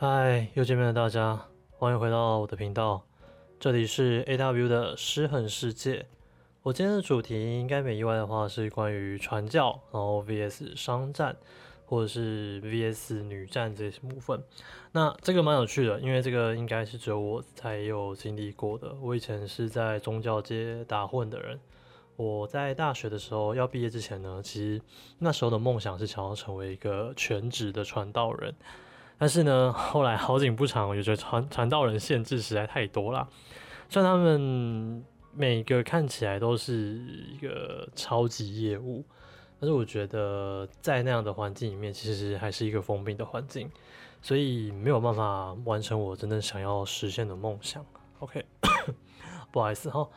嗨，又见面了，大家，欢迎回到我的频道，这里是 AW 的失衡世界。我今天的主题应该没意外的话是关于传教，然后 VS 商战，或者是 VS 女战这些部分。那这个蛮有趣的，因为这个应该是只有我才有经历过的。我以前是在宗教界打混的人。我在大学的时候要毕业之前呢，其实那时候的梦想是想要成为一个全职的传道人。但是呢，后来好景不长，我就觉得传传道人限制实在太多了。虽然他们每个看起来都是一个超级业务，但是我觉得在那样的环境里面，其实还是一个封闭的环境，所以没有办法完成我真正想要实现的梦想。OK，不好意思哈。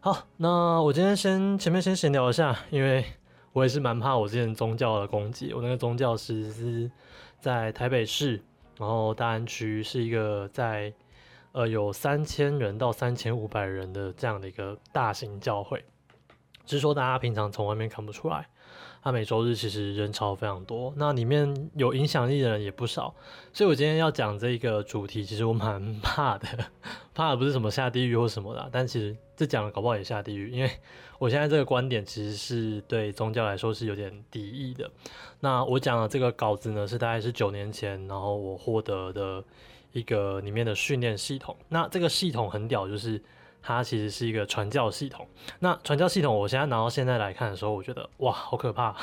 好，那我今天先前面先闲聊一下，因为我也是蛮怕我之前宗教的攻击。我那个宗教师是在台北市，然后大安区是一个在呃有三千人到三千五百人的这样的一个大型教会，只是说大家平常从外面看不出来。他每周日其实人潮非常多，那里面有影响力的人也不少，所以我今天要讲这个主题，其实我蛮怕的，怕的不是什么下地狱或什么的，但其实这讲了搞不好也下地狱，因为我现在这个观点其实是对宗教来说是有点敌意的。那我讲的这个稿子呢，是大概是九年前，然后我获得的一个里面的训练系统，那这个系统很屌，就是。它其实是一个传教系统。那传教系统，我现在拿到现在来看的时候，我觉得哇，好可怕，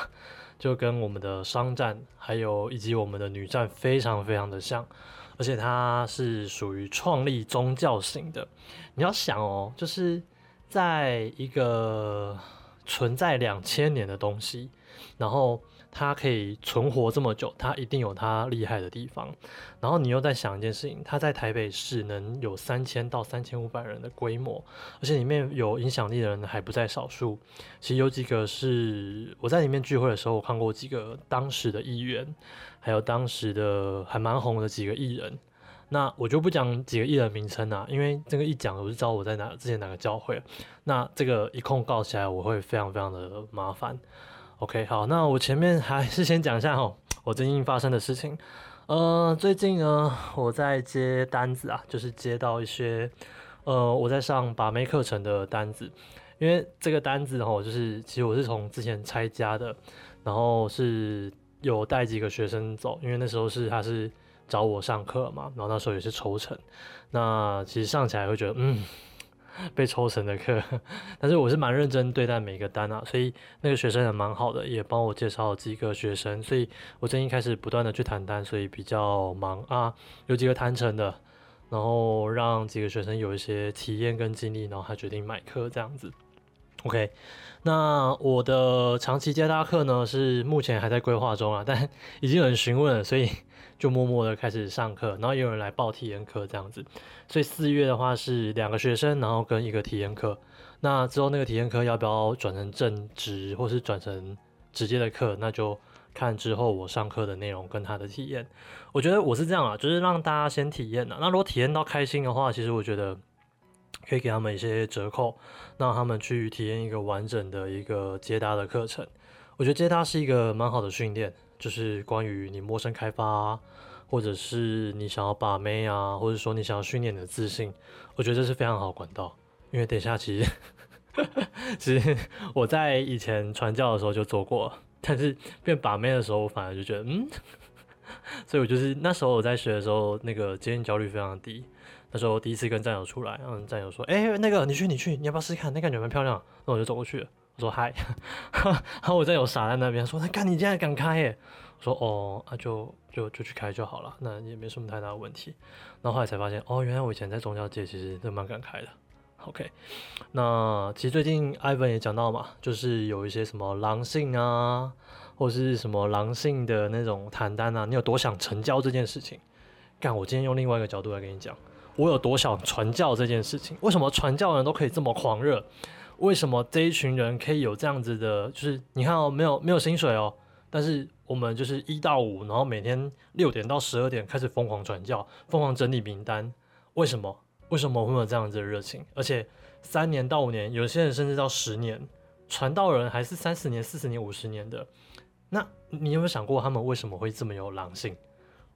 就跟我们的商战还有以及我们的女战非常非常的像，而且它是属于创立宗教型的。你要想哦，就是在一个存在两千年的东西，然后。它可以存活这么久，它一定有它厉害的地方。然后你又在想一件事情，它在台北市能有三千到三千五百人的规模，而且里面有影响力的人还不在少数。其实有几个是我在里面聚会的时候，我看过几个当时的议员，还有当时的还蛮红的几个艺人。那我就不讲几个艺人名称啊，因为这个一讲我就知道我在哪之前哪个教会。那这个一控告起来，我会非常非常的麻烦。OK，好，那我前面还是先讲一下哈，我最近发生的事情。呃，最近呢，我在接单子啊，就是接到一些呃我在上把妹课程的单子，因为这个单子哈，就是其实我是从之前拆家的，然后是有带几个学生走，因为那时候是他是找我上课嘛，然后那时候也是抽成，那其实上起来会觉得嗯。被抽成的课，但是我是蛮认真对待每个单啊，所以那个学生也蛮好的，也帮我介绍几个学生，所以我最近开始不断的去谈单，所以比较忙啊，有几个谈成的，然后让几个学生有一些体验跟经历，然后他决定买课这样子。OK，那我的长期接他课呢是目前还在规划中啊，但 已经有人询问了，所以。就默默的开始上课，然后也有人来报体验课这样子，所以四月的话是两个学生，然后跟一个体验课。那之后那个体验课要不要转成正职，或是转成直接的课，那就看之后我上课的内容跟他的体验。我觉得我是这样啊，就是让大家先体验的。那如果体验到开心的话，其实我觉得可以给他们一些折扣，让他们去体验一个完整的一个接搭的课程。我觉得接搭是一个蛮好的训练。就是关于你陌生开发，或者是你想要把妹啊，或者说你想要训练你的自信，我觉得这是非常好管道。因为等下其实，其实我在以前传教的时候就做过，但是变把妹的时候，我反而就觉得嗯，所以我就是那时候我在学的时候，那个接近焦虑非常低。那时候第一次跟战友出来，嗯，战友说，哎，那个你去你去，你要不要试试看？那感觉蛮漂亮。那我就走过去了。说嗨，然后我再有傻在那边说，他看你竟然敢开耶！我说哦，那就就就去开就好了，那也没什么太大的问题。然后后来才发现，哦，原来我以前在宗教界其实都蛮敢开的。OK，那其实最近 Ivan 也讲到嘛，就是有一些什么狼性啊，或者是什么狼性的那种谈单啊，你有多想成交这件事情？干，我今天用另外一个角度来跟你讲，我有多想传教这件事情。为什么传教人都可以这么狂热？为什么这一群人可以有这样子的？就是你看哦，没有没有薪水哦，但是我们就是一到五，然后每天六点到十二点开始疯狂传教，疯狂整理名单。为什么？为什么会有这样子的热情？而且三年到五年，有些人甚至到十年，传道人还是三十年、四十年、五十年的。那你有没有想过，他们为什么会这么有狼性？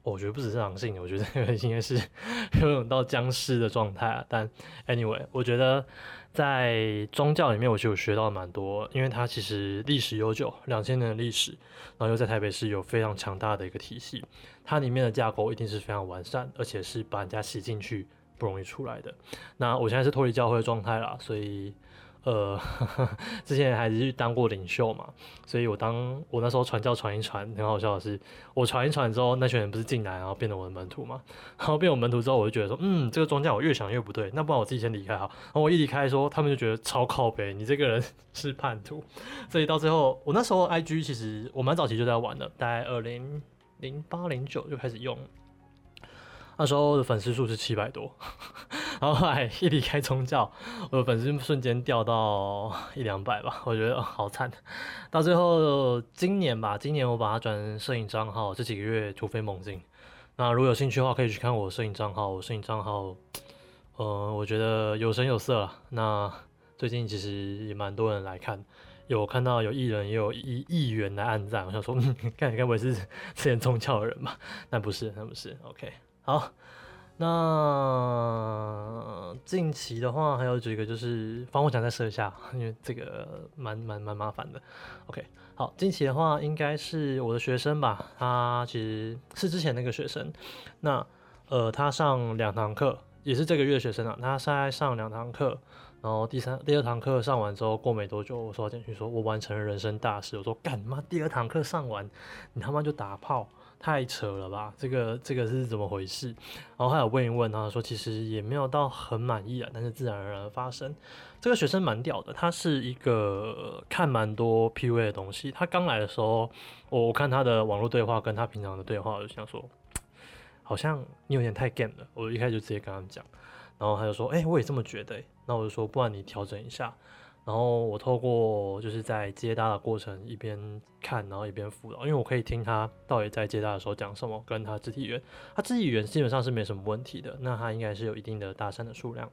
我觉得不只是狼性，我觉得那个应该是 有种到僵尸的状态啊。但 anyway，我觉得在宗教里面，我就有学到蛮多，因为它其实历史悠久，两千年的历史，然后又在台北市有非常强大的一个体系，它里面的架构一定是非常完善，而且是把人家吸进去不容易出来的。那我现在是脱离教会的状态啦，所以。呃，之前还是当过领袖嘛，所以我当我那时候传教传一传，很好笑的是，我传一传之后，那群人不是进来，然后变成我的门徒嘛，然后变我门徒之后，我就觉得说，嗯，这个庄稼我越想越不对，那不然我自己先离开好，然后我一离开说，他们就觉得超靠背，你这个人 是叛徒，所以到最后，我那时候 I G 其实我蛮早期就在玩的，大概二零零八零九就开始用。那时候的粉丝数是七百多，然后后来一离开宗教，我的粉丝瞬间掉到一两百吧，我觉得好惨。到最后今年吧，今年我把它转成摄影账号，这几个月突飞猛进。那如果有兴趣的话，可以去看我摄影账号。我摄影账号，呃，我觉得有声有色了。那最近其实也蛮多人来看，有看到有艺人也有一亿元来按赞。我想说，嗯看你该不会是之前宗教的人吧？但不是，那不是。OK。好，那近期的话还有几个，就是防火墙再设一下，因为这个蛮蛮蛮麻烦的。OK，好，近期的话应该是我的学生吧，他其实是之前那个学生，那呃他上两堂课，也是这个月学生啊，他在上两堂课，然后第三第二堂课上完之后，过没多久我收到简讯说我完成了人生大事，我说干妈第二堂课上完，你他妈就打炮。太扯了吧，这个这个是怎么回事？然后还有问一问他说，其实也没有到很满意啊，但是自然而然发生。这个学生蛮屌的，他是一个看蛮多 P U A 的东西。他刚来的时候，我我看他的网络对话跟他平常的对话，我就想说，好像你有点太 game 了。我一开始就直接跟他们讲，然后他就说，哎，我也这么觉得。那我就说，不然你调整一下。然后我透过就是在接搭的过程一边看，然后一边辅导，因为我可以听他到底在接搭的时候讲什么，跟他肢体语言，他肢体语言基本上是没什么问题的，那他应该是有一定的搭讪的数量，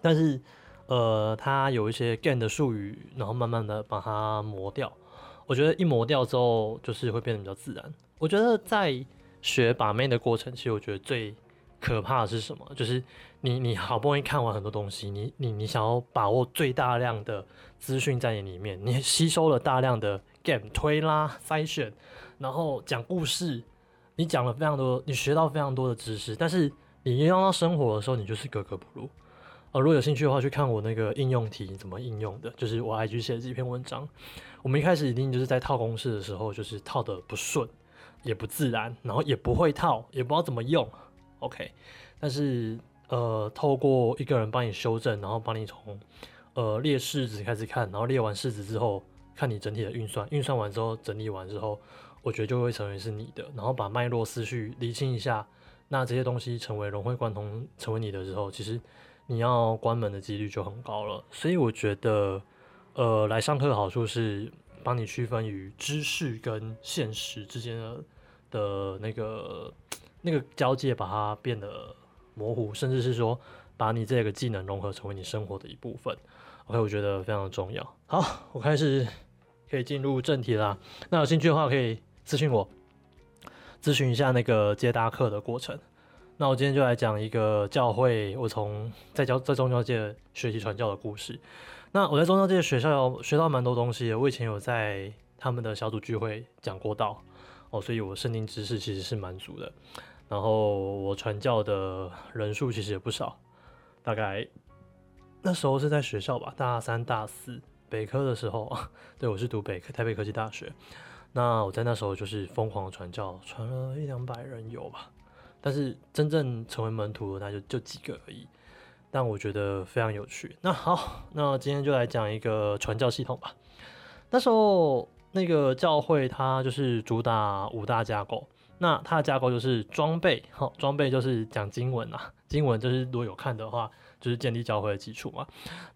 但是呃，他有一些 gain 的术语，然后慢慢的把它磨掉，我觉得一磨掉之后，就是会变得比较自然。我觉得在学把妹的过程，其实我觉得最可怕的是什么？就是你你好不容易看完很多东西，你你你想要把握最大量的资讯在你里面，你吸收了大量的 game 推拉筛选，然后讲故事，你讲了非常多，你学到非常多的知识，但是你应用到生活的时候，你就是格格不入。呃，如果有兴趣的话，去看我那个应用题怎么应用的，就是我 IG 写的这篇文章。我们一开始一定就是在套公式的时候，就是套的不顺，也不自然，然后也不会套，也不知道怎么用。OK，但是呃，透过一个人帮你修正，然后帮你从呃列式子开始看，然后列完式子之后，看你整体的运算，运算完之后整理完之后，我觉得就会成为是你的，然后把脉络思绪理清一下，那这些东西成为融会贯通，成为你的时候，其实你要关门的几率就很高了。所以我觉得，呃，来上课的好处是帮你区分于知识跟现实之间的的那个。那个交界把它变得模糊，甚至是说把你这个技能融合成为你生活的一部分。OK，我觉得非常重要。好，我开始可以进入正题啦。那有兴趣的话可以咨询我，咨询一下那个接搭课的过程。那我今天就来讲一个教会，我从在教在宗教界学习传教的故事。那我在宗教界学校学到蛮多东西的，我以前有在他们的小组聚会讲过道哦，所以我圣经知识其实是蛮足的。然后我传教的人数其实也不少，大概那时候是在学校吧，大三、大四北科的时候，对我是读北科台北科技大学。那我在那时候就是疯狂传教，传了一两百人有吧，但是真正成为门徒的那就就几个而已。但我觉得非常有趣。那好，那今天就来讲一个传教系统吧。那时候那个教会它就是主打五大架构。那它的架构就是装备，好，装备就是讲经文啊，经文就是如果有看的话，就是建立教会的基础嘛。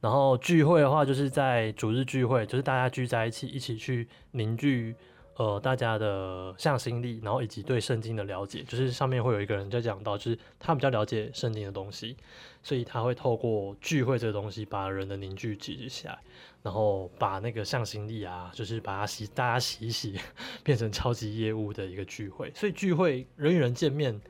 然后聚会的话，就是在主日聚会，就是大家聚在一起，一起去凝聚呃大家的向心力，然后以及对圣经的了解，就是上面会有一个人在讲到，就是他比较了解圣经的东西，所以他会透过聚会这个东西，把人的凝聚集起来，然后把那个向心力啊，就是把它洗，大家洗一洗，变成超级业务的一个聚会。所以聚会人与人见面。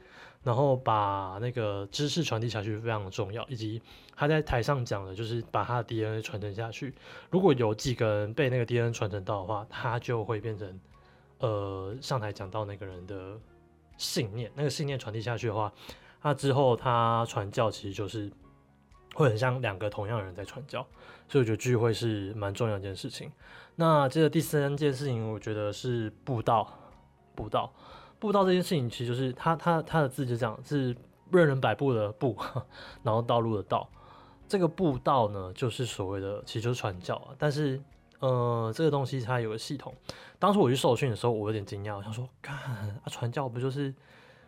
然后把那个知识传递下去非常重要，以及他在台上讲的，就是把他的 DNA 传承下去。如果有几个人被那个 DNA 传承到的话，他就会变成呃上台讲到那个人的信念，那个信念传递下去的话，那之后他传教其实就是会很像两个同样的人在传教，所以我觉得聚会是蛮重要一件事情。那接着第三件事情，我觉得是布道，布道。步道这件事情，其实就是他他他的字就这样，是任人摆布的布，然后道路的道。这个步道呢，就是所谓的，其实就是传教啊。但是，呃，这个东西它有个系统。当初我去受训的时候，我有点惊讶，我想说，干啊，传教不就是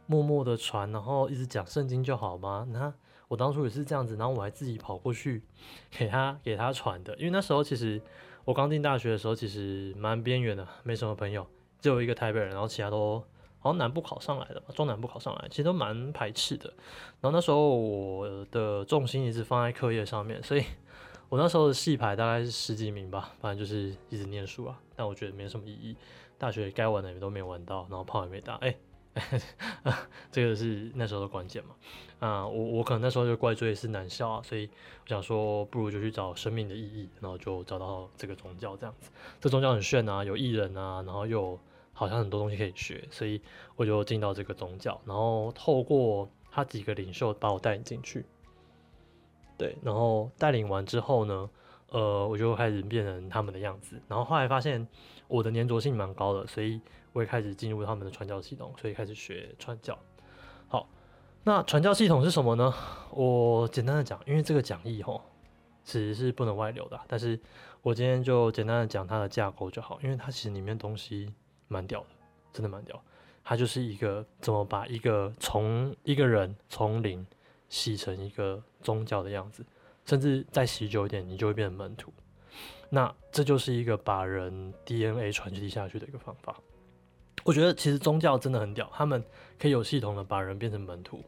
默默的传，然后一直讲圣经就好吗？那我当初也是这样子，然后我还自己跑过去给他给他传的。因为那时候其实我刚进大学的时候，其实蛮边缘的，没什么朋友，只有一个台北人，然后其他都。好像南部考上来的吧，中南部考上来，其实都蛮排斥的。然后那时候我的重心一直放在课业上面，所以我那时候的系排大概是十几名吧，反正就是一直念书啊。但我觉得没什么意义，大学该玩的也都没玩到，然后炮也没打。哎，这个是那时候的关键嘛。啊，我我可能那时候就怪罪是男校啊，所以我想说不如就去找生命的意义，然后就找到这个宗教这样子。这宗教很炫啊，有艺人啊，然后又。好像很多东西可以学，所以我就进到这个宗教，然后透过他几个领袖把我带进去。对，然后带领完之后呢，呃，我就开始变成他们的样子。然后后来发现我的粘着性蛮高的，所以我也开始进入他们的传教系统，所以开始学传教。好，那传教系统是什么呢？我简单的讲，因为这个讲义吼其实是不能外流的，但是我今天就简单的讲它的架构就好，因为它其实里面东西。蛮屌的，真的蛮屌。它就是一个怎么把一个从一个人从零洗成一个宗教的样子，甚至再洗久一点，你就会变成门徒。那这就是一个把人 DNA 传递下去的一个方法。我觉得其实宗教真的很屌，他们可以有系统的把人变成门徒。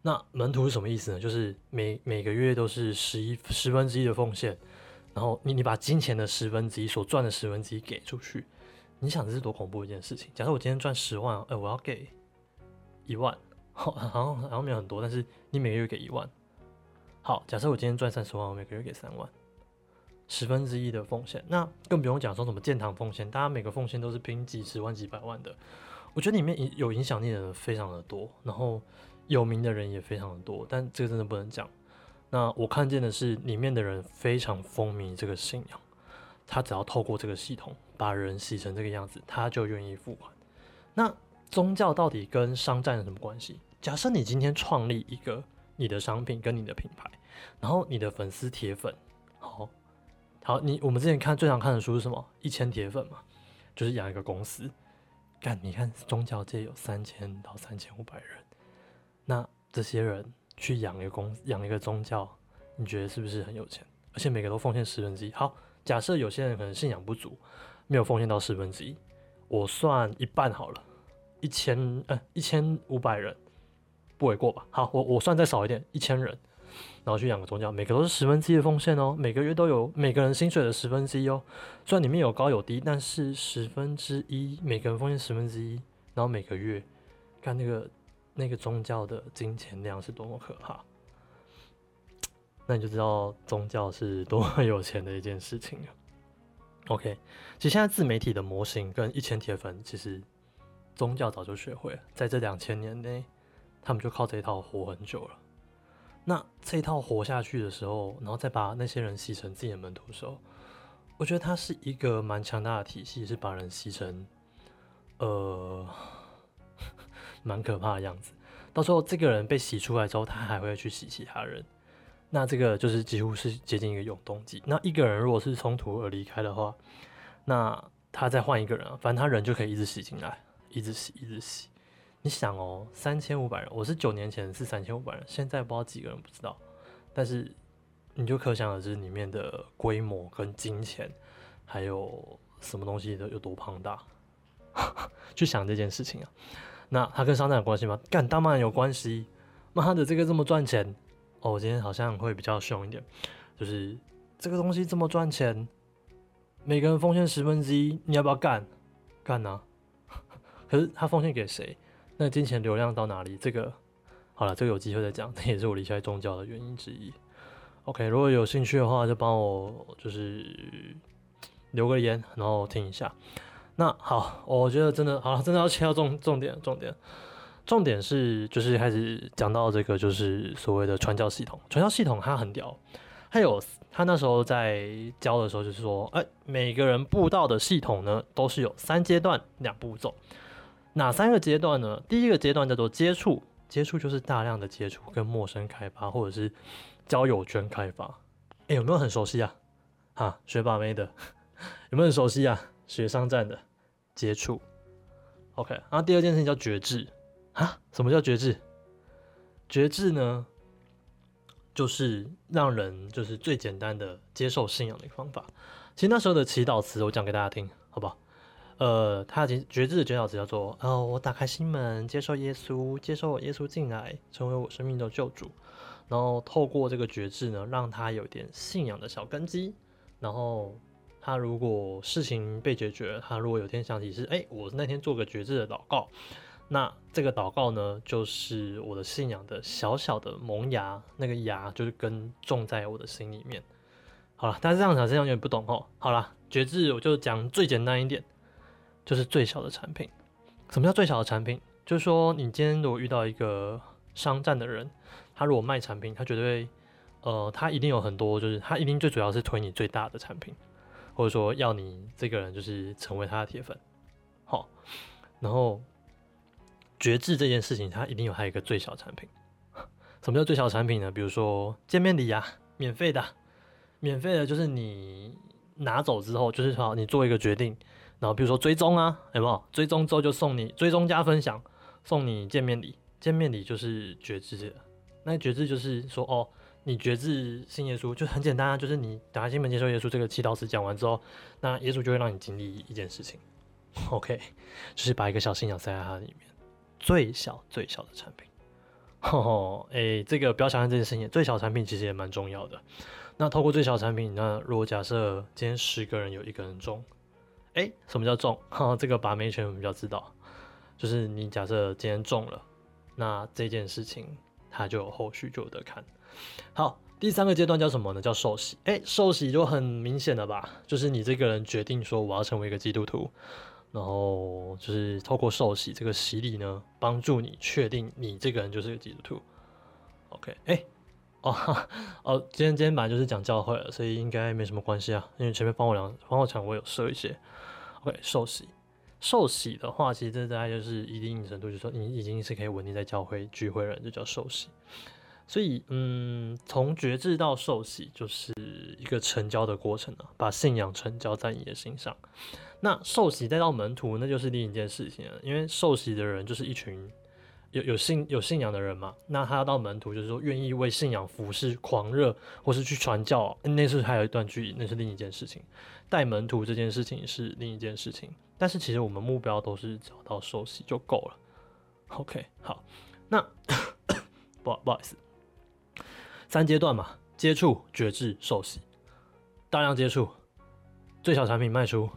那门徒是什么意思呢？就是每每个月都是十一十分之一的奉献，然后你你把金钱的十分之一所赚的十分之一给出去。你想这是多恐怖一件事情？假设我今天赚十万，哎，我要给一万，好，好像好像没有很多，但是你每个月给一万。好，假设我今天赚三十万，我每个月给三万，十分之一的奉献，那更不用讲说什么建堂奉献，大家每个奉献都是拼几十万、几百万的。我觉得里面影有影响力的人非常的多，然后有名的人也非常的多，但这个真的不能讲。那我看见的是里面的人非常风靡这个信仰。他只要透过这个系统把人洗成这个样子，他就愿意付款。那宗教到底跟商战有什么关系？假设你今天创立一个你的商品跟你的品牌，然后你的粉丝铁粉，好，好，你我们之前看最常看的书是什么？一千铁粉嘛，就是养一个公司。干，你看宗教界有三千到三千五百人，那这些人去养一个公养一个宗教，你觉得是不是很有钱？而且每个都奉献十分之一，好。假设有些人可能信仰不足，没有奉献到十分之一，我算一半好了，一千呃一千五百人不为过吧？好，我我算再少一点，一千人，然后去养个宗教，每个都是十分之一的奉献哦，每个月都有每个人薪水的十分之一哦，虽然里面有高有低，但是十分之一，每个人奉献十分之一，然后每个月看那个那个宗教的金钱量是多么可怕。那你就知道宗教是多么有钱的一件事情了。OK，其实现在自媒体的模型跟一千铁粉，其实宗教早就学会了，在这两千年内，他们就靠这一套活很久了。那这一套活下去的时候，然后再把那些人洗成自己的门徒的时候，我觉得它是一个蛮强大的体系，是把人洗成呃 蛮可怕的样子。到时候这个人被洗出来之后，他还会去洗其他人。那这个就是几乎是接近一个永动机。那一个人如果是冲突而离开的话，那他再换一个人，反正他人就可以一直洗进来，一直洗，一直洗。你想哦，三千五百人，我是九年前是三千五百人，现在不知道几个人不知道。但是你就可想而知里面的规模跟金钱，还有什么东西的有多庞大。去想这件事情啊。那它跟商战有关系吗？干，当然有关系。妈的，这个这么赚钱哦！我今天好像会比较凶一点，就是这个东西这么赚钱，每个人奉献十分之一，你要不要干？干啊！可是他奉献给谁？那金钱流量到哪里？这个好了，这个有机会再讲。这也是我离开宗教的原因之一。OK，如果有兴趣的话，就帮我就是留个言，然后听一下。那好，我觉得真的好了，真的要切到重重点，重点。重点是，就是开始讲到这个，就是所谓的传教系统。传教系统它很屌，还有他那时候在教的时候，就是说，哎，每个人布道的系统呢，都是有三阶段、两步骤。哪三个阶段呢？第一个阶段叫做接触，接触就是大量的接触跟陌生开发，或者是交友圈开发。哎，有没有很熟悉啊？哈，学霸妹的有没有很熟悉啊？学商战的接触。OK，然后第二件事情叫觉知。啊，什么叫觉知？觉知呢，就是让人就是最简单的接受信仰的一个方法。其实那时候的祈祷词，我讲给大家听，好不好？呃，他觉觉知的诀窍词叫做：哦，我打开心门，接受耶稣，接受耶稣进来，成为我生命的救主。然后透过这个觉知呢，让他有点信仰的小根基。然后他如果事情被解决，他如果有天想起是，哎，我那天做个觉知的祷告。那这个祷告呢，就是我的信仰的小小的萌芽，那个芽就是根种在我的心里面。好了，但是这样讲这样有点不懂哦。好了，觉知我就讲最简单一点，就是最小的产品。什么叫最小的产品？就是说你今天如果遇到一个商战的人，他如果卖产品，他绝对呃，他一定有很多，就是他一定最主要是推你最大的产品，或者说要你这个人就是成为他的铁粉。好，然后。觉知这件事情，他一定有还有一个最小产品。什么叫最小产品呢？比如说见面礼呀，免费的，免费的，就是你拿走之后，就是说你做一个决定，然后比如说追踪啊，有没有？追踪之后就送你追踪加分享，送你见面礼。见面礼就是觉知，那觉知就是说哦，你觉知信耶稣，就很简单啊，就是你打开心门接受耶稣这个祈祷词讲完之后，那耶稣就会让你经历一件事情。OK，就是把一个小信仰塞在它里面。最小最小的产品，吼，哎，这个不要想象这件事情，最小产品其实也蛮重要的。那透过最小产品，那如果假设今天十个人有一个人中，哎，什么叫中？哈，这个把妹圈比较知道，就是你假设今天中了，那这件事情它就后续就有得看。好，第三个阶段叫什么呢？叫受洗。哎，受洗就很明显了吧？就是你这个人决定说我要成为一个基督徒。然后就是透过受洗这个洗礼呢，帮助你确定你这个人就是个基督徒。OK，哎，哦哦，今天今天本来就是讲教会了，所以应该没什么关系啊。因为前面帮我两帮我讲，我有设一些。OK，受洗，受洗的话，其实这大概就是一定程度，就是说你已经是可以稳定在教会聚会人，就叫受洗。所以，嗯，从觉知到受洗，就是一个成交的过程啊，把信仰成交在你的心上。那受洗再到门徒，那就是另一件事情了。因为受洗的人就是一群有有信有信仰的人嘛。那他要到门徒，就是说愿意为信仰服侍、狂热，或是去传教，那是还有一段距离，那是另一件事情。带门徒这件事情是另一件事情。但是其实我们目标都是找到受洗就够了。OK，好，那 不不好意思，三阶段嘛：接触、觉知、受洗。大量接触，最小产品卖出。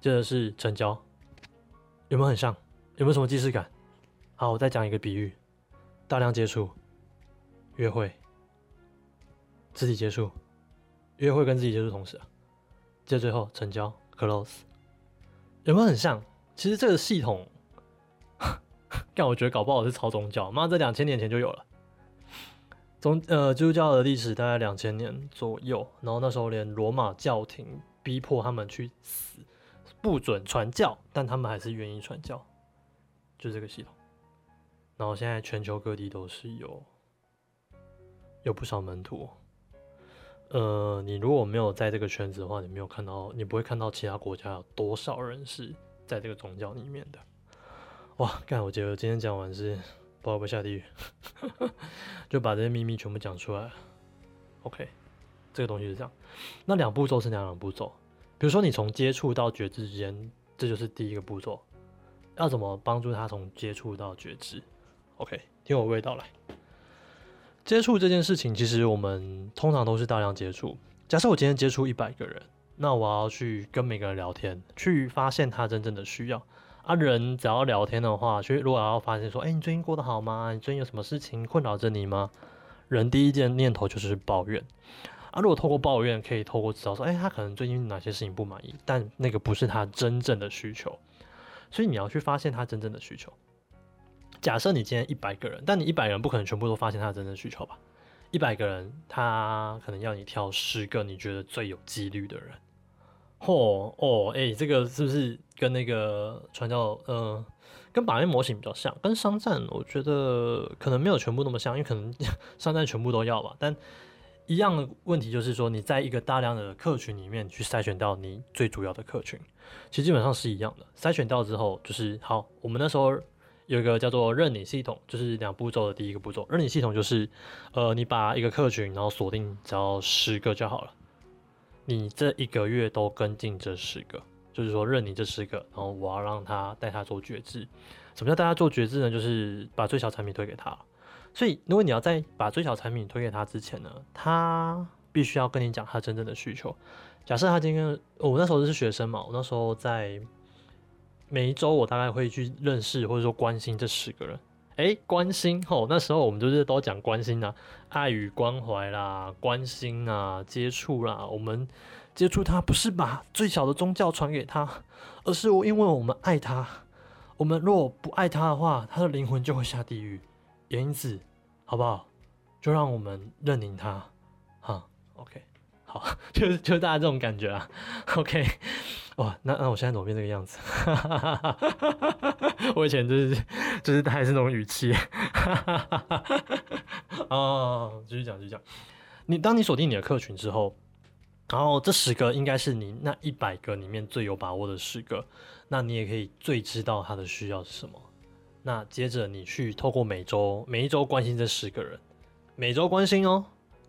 接着是成交，有没有很像？有没有什么既视感？好，我再讲一个比喻：大量接触，约会，肢体接触，约会跟肢体接触同时，接最后成交，close，有没有很像？其实这个系统，但我觉得搞不好是超宗教，妈，这两千年前就有了。宗呃，基督教的历史大概两千年左右，然后那时候连罗马教廷逼迫他们去死。不准传教，但他们还是愿意传教，就这个系统。然后现在全球各地都是有有不少门徒。呃，你如果没有在这个圈子的话，你没有看到，你不会看到其他国家有多少人是在这个宗教里面的。哇，干！我觉得今天讲完是不会不下地狱，就把这些秘密全部讲出来。OK，这个东西是这样。那两步骤是哪两步骤？比如说，你从接触到觉知之间，这就是第一个步骤，要怎么帮助他从接触到觉知？OK，听我味道来。接触这件事情，其实我们通常都是大量接触。假设我今天接触一百个人，那我要去跟每个人聊天，去发现他真正的需要。啊，人只要聊天的话，其实如果要发现说，哎，你最近过得好吗？你最近有什么事情困扰着你吗？人第一件念头就是抱怨。啊，如果透过抱怨，可以透过知道说，哎，他可能最近哪些事情不满意，但那个不是他真正的需求。所以你要去发现他真正的需求。假设你今天一百个人，但你一百人不可能全部都发现他的真正需求吧？一百个人，他可能要你挑十个你觉得最有几率的人。嚯哦，哎，这个是不是跟那个传教，嗯，跟把面模型比较像？跟商战，我觉得可能没有全部那么像，因为可能 商战全部都要吧。但一样的问题就是说，你在一个大量的客群里面去筛选到你最主要的客群，其实基本上是一样的。筛选到之后，就是好，我们那时候有一个叫做认领系统，就是两步骤的第一个步骤。认领系统就是，呃，你把一个客群，然后锁定只要十个就好了。你这一个月都跟进这十个，就是说认你这十个，然后我要让他带他做觉知。什么叫带他做觉知呢？就是把最小产品推给他。所以如果你要在把最小产品推给他之前呢，他必须要跟你讲他真正的需求。假设他今天，我那时候是学生嘛，我那时候在每一周我大概会去认识或者说关心这十个人。哎，关心吼，那时候我们就是都讲关心啊，爱与关怀啦，关心啊，接触啦。我们接触他不是把最小的宗教传给他，而是因为我们爱他。我们若不爱他的话，他的灵魂就会下地狱。因此，好不好？就让我们认领他，哈，OK，好，就是就大家这种感觉啊，OK。哇，那那我现在怎么变这个样子？我以前就是就是还是那种语气。哦，继续讲，继续讲。你当你锁定你的客群之后，然后这十个应该是你那一百个里面最有把握的十个，那你也可以最知道他的需要是什么。那接着你去透过每周每一周关心这十个人，每周关心哦。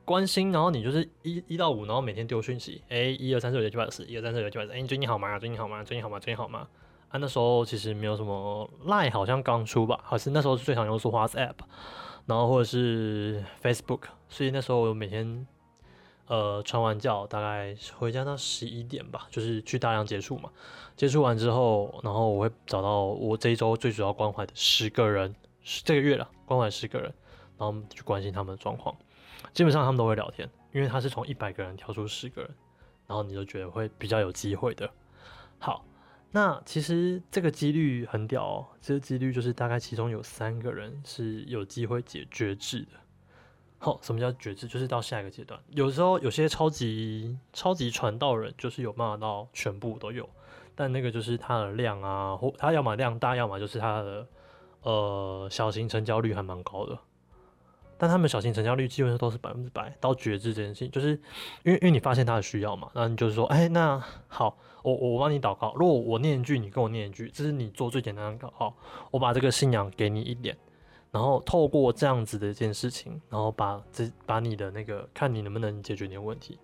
关心，然后你就是一一到五，然后每天丢讯息，哎，一二三四五六七八九十，一二三四五六七八九十，哎，你最近好吗？最近好吗？最近好吗？最近好吗？啊，那时候其实没有什么，Line 好像刚出吧，好像那时候是最常用是 WhatsApp，然后或者是 Facebook，所以那时候我每天呃传完教，大概回家到十一点吧，就是去大量接触嘛，接触完之后，然后我会找到我这一周最主要关怀的十个人，这个月了，关怀十个人，然后去关心他们的状况。基本上他们都会聊天，因为他是从一百个人挑出十个人，然后你就觉得会比较有机会的。好，那其实这个几率很屌哦，这个几率就是大概其中有三个人是有机会解决制的。好，什么叫绝智？就是到下一个阶段。有时候有些超级超级传道人就是有办法到全部都有，但那个就是他的量啊，或他要么量大，要么就是他的呃小型成交率还蛮高的。但他们小型成交率基本上都是百分之百到觉知这件事情，就是因为因为你发现他的需要嘛，那你就是说，哎，那好，我我帮你祷告，如果我念一句，你跟我念一句，这是你做最简单的祷告，我把这个信仰给你一点，然后透过这样子的一件事情，然后把这把你的那个看你能不能解决你的问题。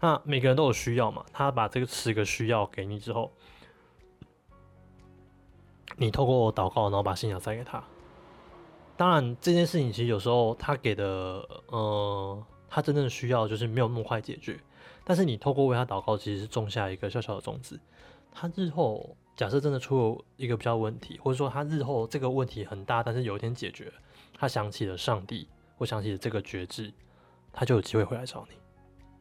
那每个人都有需要嘛，他把这个十个需要给你之后，你透过祷告，然后把信仰塞给他。当然，这件事情其实有时候他给的，呃，他真正需要就是没有那么快解决。但是你透过为他祷告，其实是种下一个小小的种子。他日后假设真的出了一个比较问题，或者说他日后这个问题很大，但是有一天解决，他想起了上帝，或想起了这个觉知，他就有机会回来找你。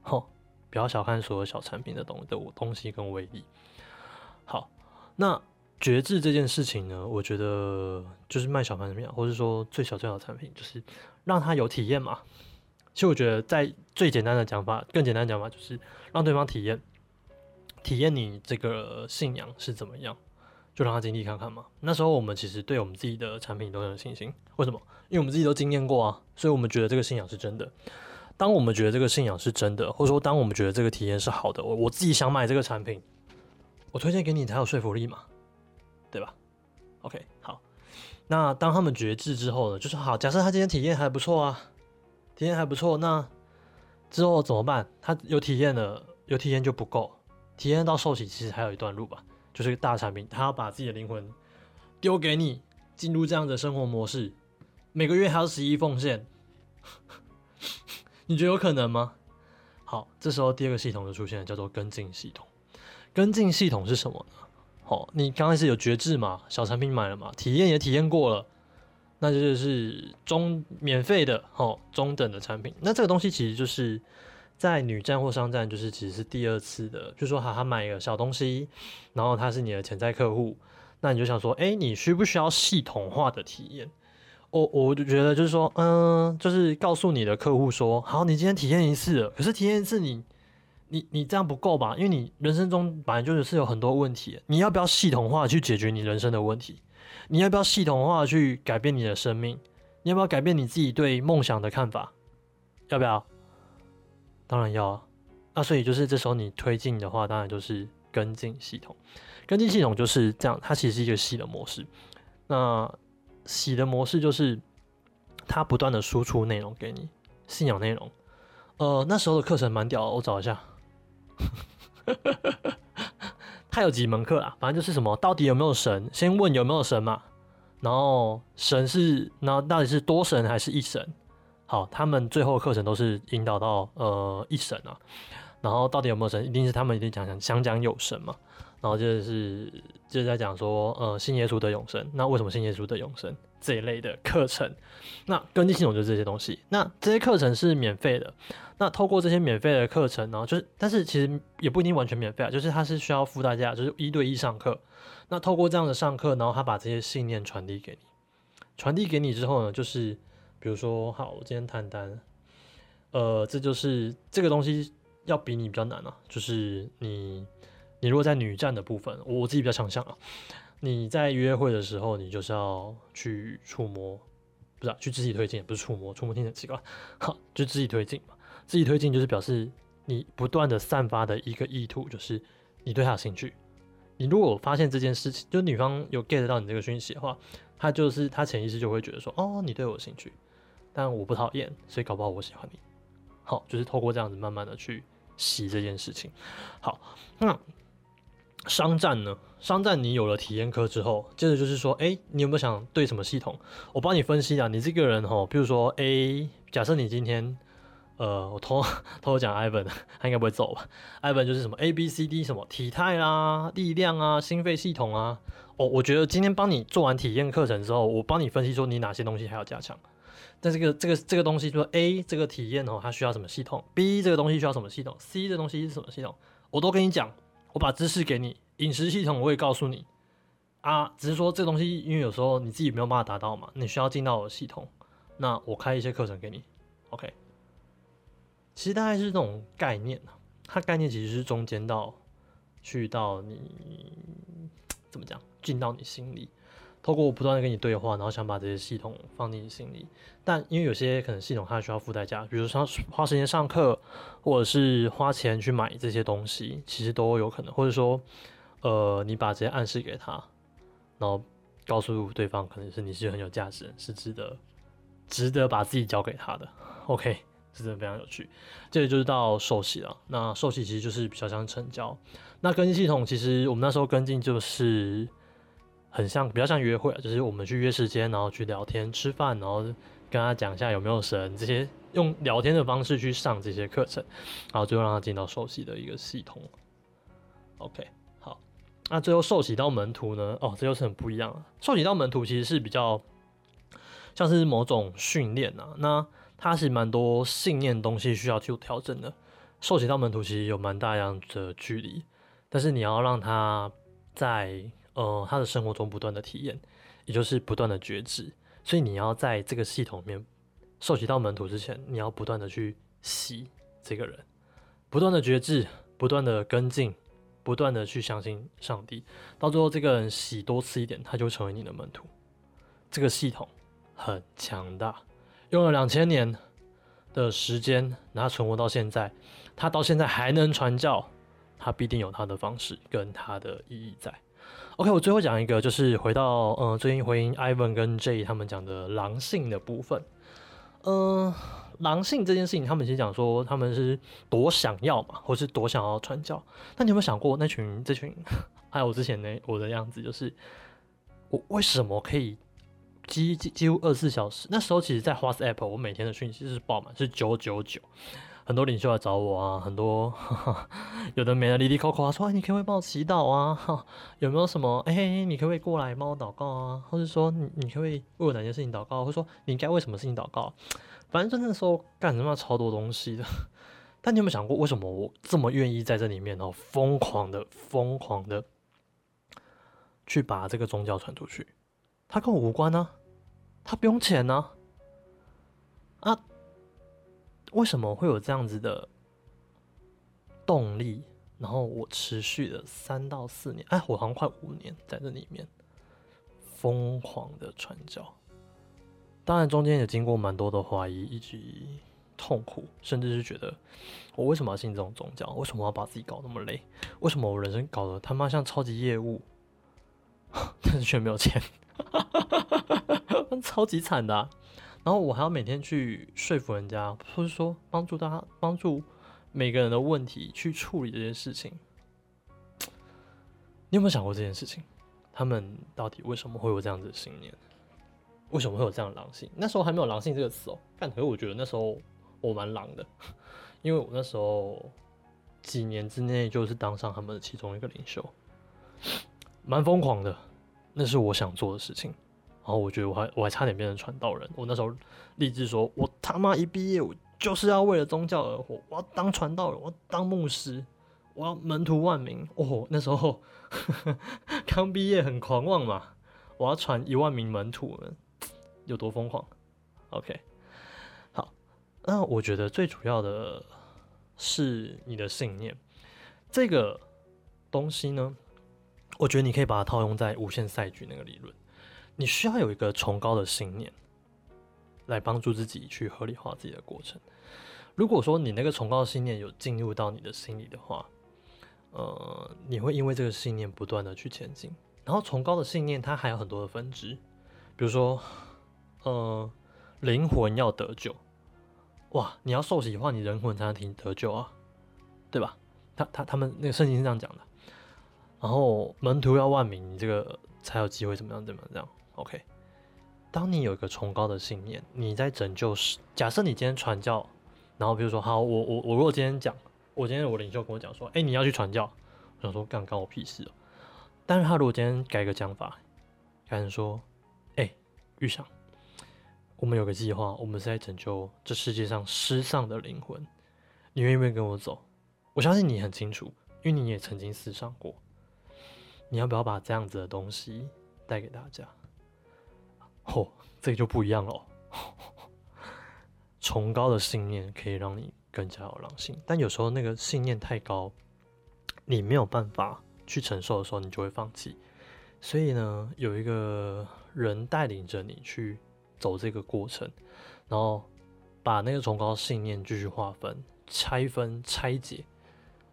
吼，不要小看所有小产品的东的东西跟威力。好，那。觉知这件事情呢，我觉得就是卖小产品，或者说最小最小的产品，就是让他有体验嘛。其实我觉得在最简单的讲法，更简单的讲法就是让对方体验，体验你这个信仰是怎么样，就让他经历看看嘛。那时候我们其实对我们自己的产品都很有信心，为什么？因为我们自己都经验过啊，所以我们觉得这个信仰是真的。当我们觉得这个信仰是真的，或者说当我们觉得这个体验是好的，我我自己想买这个产品，我推荐给你才有说服力嘛。对吧？OK，好。那当他们觉知之后呢？就是好，假设他今天体验还不错啊，体验还不错，那之后怎么办？他有体验了，有体验就不够，体验到受洗其实还有一段路吧。就是大产品，他要把自己的灵魂丢给你进入这样的生活模式，每个月还要十一奉献，你觉得有可能吗？好，这时候第二个系统就出现了，叫做跟进系统。跟进系统是什么呢？哦，你刚开始有觉知嘛，小产品买了嘛，体验也体验过了，那就是中免费的，哦，中等的产品。那这个东西其实就是在女站或商站，就是其实是第二次的，就说好，他买一个小东西，然后他是你的潜在客户，那你就想说，哎，你需不需要系统化的体验？我我就觉得就是说，嗯，就是告诉你的客户说，好，你今天体验一次，可是体验一次你，你你这样不够吧？因为你人生中本来就是有很多问题，你要不要系统化去解决你人生的问题？你要不要系统化去改变你的生命？你要不要改变你自己对梦想的看法？要不要？当然要啊。那所以就是这时候你推进的话，当然就是跟进系统。跟进系统就是这样，它其实是一个洗的模式。那洗的模式就是它不断的输出内容给你，信仰内容。呃，那时候的课程蛮屌，我找一下。他有几门课啊？反正就是什么，到底有没有神？先问有没有神嘛。然后神是，那到底是多神还是一神？好，他们最后课程都是引导到呃一神啊。然后到底有没有神？一定是他们一定讲讲想讲有神嘛。然后就是就是在讲说，呃，信耶稣的永生。那为什么信耶稣的永生这一类的课程？那根基系统就是这些东西。那这些课程是免费的。那透过这些免费的课程，然后就是，但是其实也不一定完全免费啊，就是他是需要付代价，就是一对一上课。那透过这样的上课，然后他把这些信念传递给你，传递给你之后呢，就是比如说，好，我今天谈单，呃，这就是这个东西要比你比较难啊，就是你。你如果在女站的部分，我自己比较强项啊。你在约会的时候，你就是要去触摸，不是啊去肢体推进，不是触摸，触摸听起来奇怪，好，就肢体推进嘛。自己推进就是表示你不断的散发的一个意图，就是你对他有兴趣。你如果发现这件事情，就女方有 get 到你这个讯息的话，他就是他潜意识就会觉得说，哦，你对我有兴趣，但我不讨厌，所以搞不好我喜欢你。好，就是透过这样子慢慢的去洗这件事情。好，那。商战呢？商战你有了体验课之后，接着就是说，哎，你有没有想对什么系统？我帮你分析啊。你这个人哈，比如说 A，假设你今天，呃，我偷偷 讲 Ivan，他应该不会走吧？Ivan 就是什么 A B C D 什么体态啦、力量啊、心肺系统啊。哦，我觉得今天帮你做完体验课程之后，我帮你分析说你哪些东西还要加强。但这个这个这个东西说 A 这个体验哦，它需要什么系统？B 这个东西需要什么系统？C 这东西是什么系统？我都跟你讲。我把知识给你，饮食系统我也告诉你啊，只是说这个东西，因为有时候你自己没有办法达到嘛，你需要进到我的系统，那我开一些课程给你，OK。其实大概是这种概念它概念其实是中间到去到你怎么讲，进到你心里。透过我不断的跟你对话，然后想把这些系统放进你心里，但因为有些可能系统它需要付代价，比如说花时间上课，或者是花钱去买这些东西，其实都有可能，或者说，呃，你把这些暗示给他，然后告诉对方，可能是你是很有价值，是值得，值得把自己交给他的。OK，是真的非常有趣。接着就是到受洗了，那受洗其实就是比较像成交。那跟进系统其实我们那时候跟进就是。很像，比较像约会啊，就是我们去约时间，然后去聊天、吃饭，然后跟他讲一下有没有神，这些用聊天的方式去上这些课程，然后最后让他进到受洗的一个系统。OK，好，那最后受洗到门徒呢？哦，这又是很不一样了。受洗到门徒其实是比较像是某种训练啊，那它是蛮多信念东西需要去调整的。受洗到门徒其实有蛮大样的距离，但是你要让他在。呃，他的生活中不断的体验，也就是不断的觉知，所以你要在这个系统里面受洗到门徒之前，你要不断的去洗这个人，不断的觉知，不断的跟进，不断的去相信上帝，到最后这个人洗多次一点，他就成为你的门徒。这个系统很强大，用了两千年的时间，然后存活到现在，他到现在还能传教，他必定有他的方式跟他的意义在。OK，我最后讲一个，就是回到嗯，最近回应 Ivan 跟 J 他们讲的狼性的部分。嗯，狼性这件事情，他们其实讲说他们是多想要嘛，或是多想要传教。那你有没有想过，那群这群 还有我之前呢，我的样子就是我为什么可以几几几乎二十四小时？那时候其实，在 WhatsApp 我每天的讯息是爆满，是九九九。很多领袖来找我啊，很多 有的没的，哩哩扣扣啊，说你可不可以帮我祈祷啊？哈 有没有什么？哎，你可不可以过来帮我祷告啊？或者说你你可不可以为我哪件事情祷告？或者说你应该为什么事情祷告？反正就那时候干什么超多东西的。但你有没有想过，为什么我这么愿意在这里面哦，疯狂的疯狂的去把这个宗教传出去？它跟我无关呢，他不用钱呢，啊。为什么会有这样子的动力？然后我持续了三到四年，哎，我好像快五年在这里面疯狂的传教。当然中间也经过蛮多的怀疑以及痛苦，甚至是觉得我为什么要信这种宗教？为什么要把自己搞那么累？为什么我人生搞得他妈像超级业务，但是却没有钱，超级惨的。然后我还要每天去说服人家，或者说帮助大家，帮助每个人的问题去处理这件事情。你有没有想过这件事情？他们到底为什么会有这样子的信念？为什么会有这样狼性？那时候还没有“狼性”这个词哦。但可是我觉得那时候我蛮狼的，因为我那时候几年之内就是当上他们的其中一个领袖，蛮疯狂的。那是我想做的事情。然后我觉得我还我还差点变成传道人。我那时候立志说，我他妈一毕业，我就是要为了宗教而活，我要当传道人，我要当牧师，我要门徒万名。哦，那时候 刚毕业很狂妄嘛，我要传一万名门徒们，有多疯狂？OK，好，那我觉得最主要的是你的信念，这个东西呢，我觉得你可以把它套用在无限赛局那个理论。你需要有一个崇高的信念，来帮助自己去合理化自己的过程。如果说你那个崇高的信念有进入到你的心里的话，呃，你会因为这个信念不断的去前进。然后崇高的信念它还有很多的分支，比如说，呃，灵魂要得救，哇，你要受洗的话，你灵魂才能得救啊，对吧？他他他们那个圣经是这样讲的。然后门徒要万名，你这个才有机会怎么样怎么样这样。OK，当你有一个崇高的信念，你在拯救世。假设你今天传教，然后比如说，好，我我我如果今天讲，我今天我领袖跟我讲说，哎，你要去传教，我想说干干我屁事哦。但是他如果今天改个讲法，改成说，哎，玉想，我们有个计划，我们是在拯救这世界上失丧的灵魂，你愿不愿意跟我走？我相信你很清楚，因为你也曾经失丧过。你要不要把这样子的东西带给大家？哦，这个就不一样了。哦崇高的信念可以让你更加有狼性，但有时候那个信念太高，你没有办法去承受的时候，你就会放弃。所以呢，有一个人带领着你去走这个过程，然后把那个崇高信念继续划分、拆分、拆解。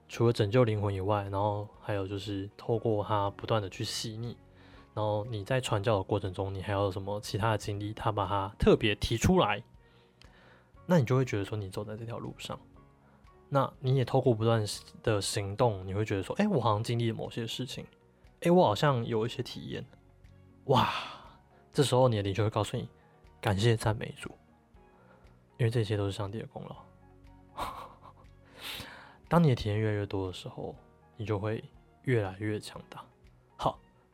除了拯救灵魂以外，然后还有就是透过它不断的去洗你。然后你在传教的过程中，你还有什么其他的经历？他把它特别提出来，那你就会觉得说，你走在这条路上，那你也透过不断的行动，你会觉得说，哎，我好像经历了某些事情，哎，我好像有一些体验，哇！这时候你的灵就会告诉你，感谢赞美主，因为这些都是上帝的功劳。当你的体验越来越多的时候，你就会越来越强大。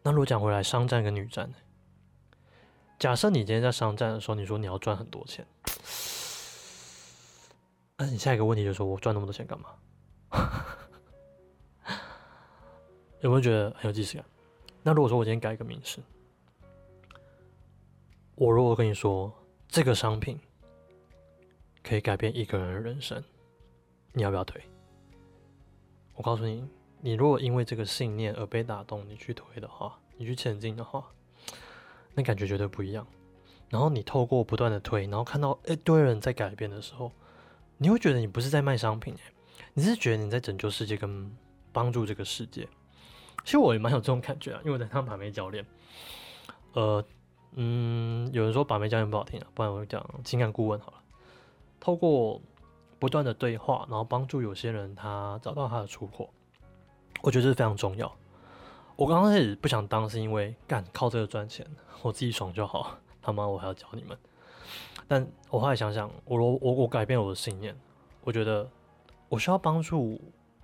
那如果讲回来，商战跟女战呢？假设你今天在商战的时候，你说你要赚很多钱，那你下一个问题就是说我赚那么多钱干嘛？有没有觉得很有即视感？那如果说我今天改一个名词，我如果跟你说这个商品可以改变一个人的人生，你要不要推？我告诉你。你如果因为这个信念而被打动，你去推的话，你去前进的话，那感觉绝对不一样。然后你透过不断的推，然后看到一堆人在改变的时候，你会觉得你不是在卖商品，你是觉得你在拯救世界跟帮助这个世界。其实我也蛮有这种感觉啊，因为我在当把妹教练。呃，嗯，有人说把妹教练不好听啊，不然我就讲情感顾问好了。透过不断的对话，然后帮助有些人他找到他的出口。我觉得这是非常重要。我刚开始不想当，是因为干靠这个赚钱，我自己爽就好。他妈，我还要教你们。但我后来想想，我我我改变我的信念，我觉得我需要帮助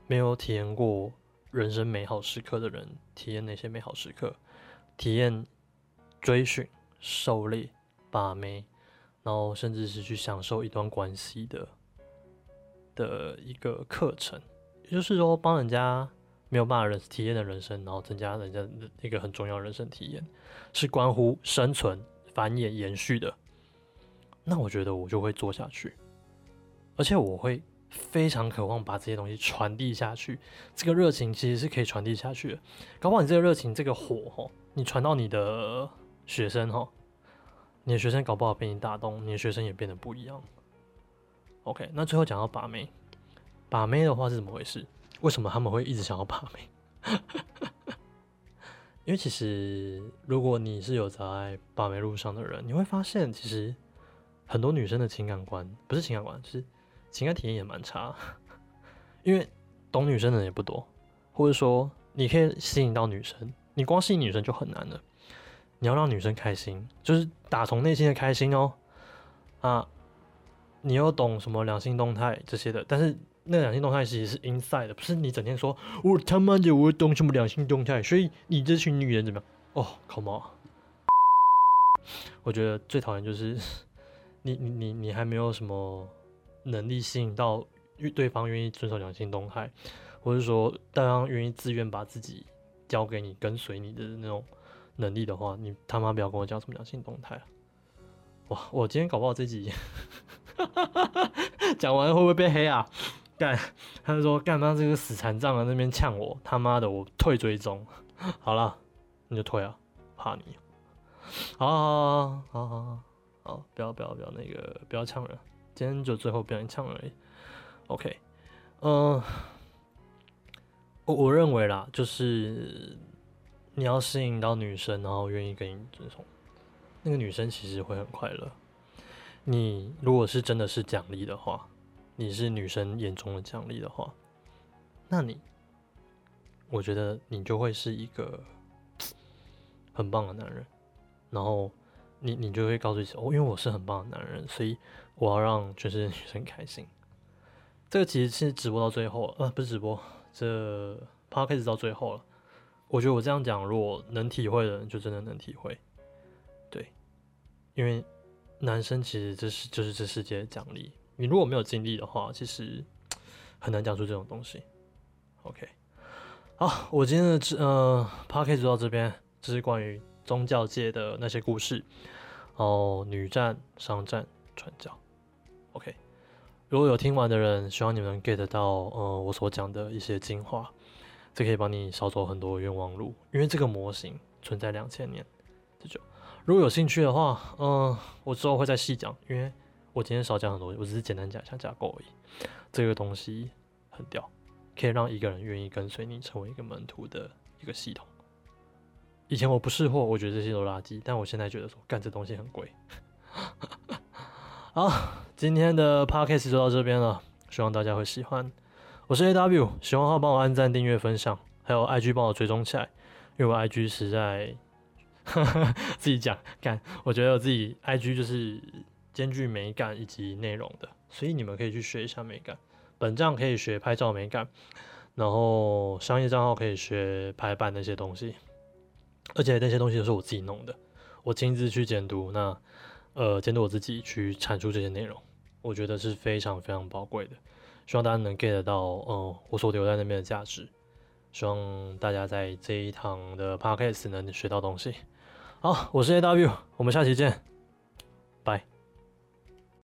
没有体验过人生美好时刻的人体验那些美好时刻，体验追寻、狩猎、把妹，然后甚至是去享受一段关系的的一个课程。也就是说，帮人家没有办法人体验的人生，然后增加人家一个很重要的人生体验，是关乎生存、繁衍、延续的。那我觉得我就会做下去，而且我会非常渴望把这些东西传递下去。这个热情其实是可以传递下去的。搞不好你这个热情，这个火哈，你传到你的学生哈，你的学生搞不好被你打动，你的学生也变得不一样。OK，那最后讲到把妹，把妹的话是怎么回事？为什么他们会一直想要把妹？因为其实如果你是有在把妹路上的人，你会发现其实。很多女生的情感观不是情感观，就是情感体验也蛮差，因为懂女生的人也不多，或者说你可以吸引到女生，你光吸引女生就很难了。你要让女生开心，就是打从内心的开心哦。啊，你又懂什么两性动态这些的，但是那两性动态其实是 inside 的，不是你整天说我他妈的我懂什么两性动态，所以你这群女人怎么样？哦，come on，我觉得最讨厌就是。你你你你还没有什么能力吸引到对方愿意遵守两性动态，或者说对方愿意自愿把自己交给你跟随你的那种能力的话，你他妈不要跟我讲什么两性动态哇，我今天搞不好这集 讲完会不会被黑啊？干，他就说干嘛这个死残障啊那边呛我，他妈的我退追踪，好了，你就退啊，怕你，好好好好好。好，不要不要不要那个不要呛人，今天就最后不要呛而已。OK，嗯，我我认为啦，就是你要吸引到女生，然后愿意跟你遵从，那个女生其实会很快乐。你如果是真的是奖励的话，你是女生眼中的奖励的话，那你，我觉得你就会是一个很棒的男人，然后。你你就会告诉自己哦，因为我是很棒的男人，所以我要让全世界女生开心。这个其实是直播到最后了，呃，不是直播，这 p 开始到最后了。我觉得我这样讲，如果能体会的人，就真的能体会。对，因为男生其实这是就是这世界的奖励。你如果没有经历的话，其实很难讲出这种东西。OK，好，我今天的呃 p 开始到这边，这是关于。宗教界的那些故事，哦，女战、商战、传教，OK。如果有听完的人，希望你们能 get 到，呃，我所讲的一些精华，这可以帮你少走很多冤枉路。因为这个模型存在两千年这就如果有兴趣的话，嗯，我之后会再细讲，因为我今天少讲很多，我只是简单讲一下架构而已。这个东西很屌，可以让一个人愿意跟随你，成为一个门徒的一个系统。以前我不识货，我觉得这些都垃圾，但我现在觉得说干这东西很贵。好，今天的 podcast 就到这边了，希望大家会喜欢。我是 A W，喜欢的话帮我按赞、订阅、分享，还有 I G 帮我追踪起来，因为我 I G 实在 自己讲干，我觉得我自己 I G 就是兼具美感以及内容的，所以你们可以去学一下美感。本账可以学拍照美感，然后商业账号可以学排版那些东西。而且那些东西都是我自己弄的，我亲自去监督，那呃监督我自己去阐述这些内容，我觉得是非常非常宝贵的。希望大家能 get 到，嗯，我所留在那边的价值。希望大家在这一堂的 podcast 能学到东西。好，我是 A W，我们下期见，拜。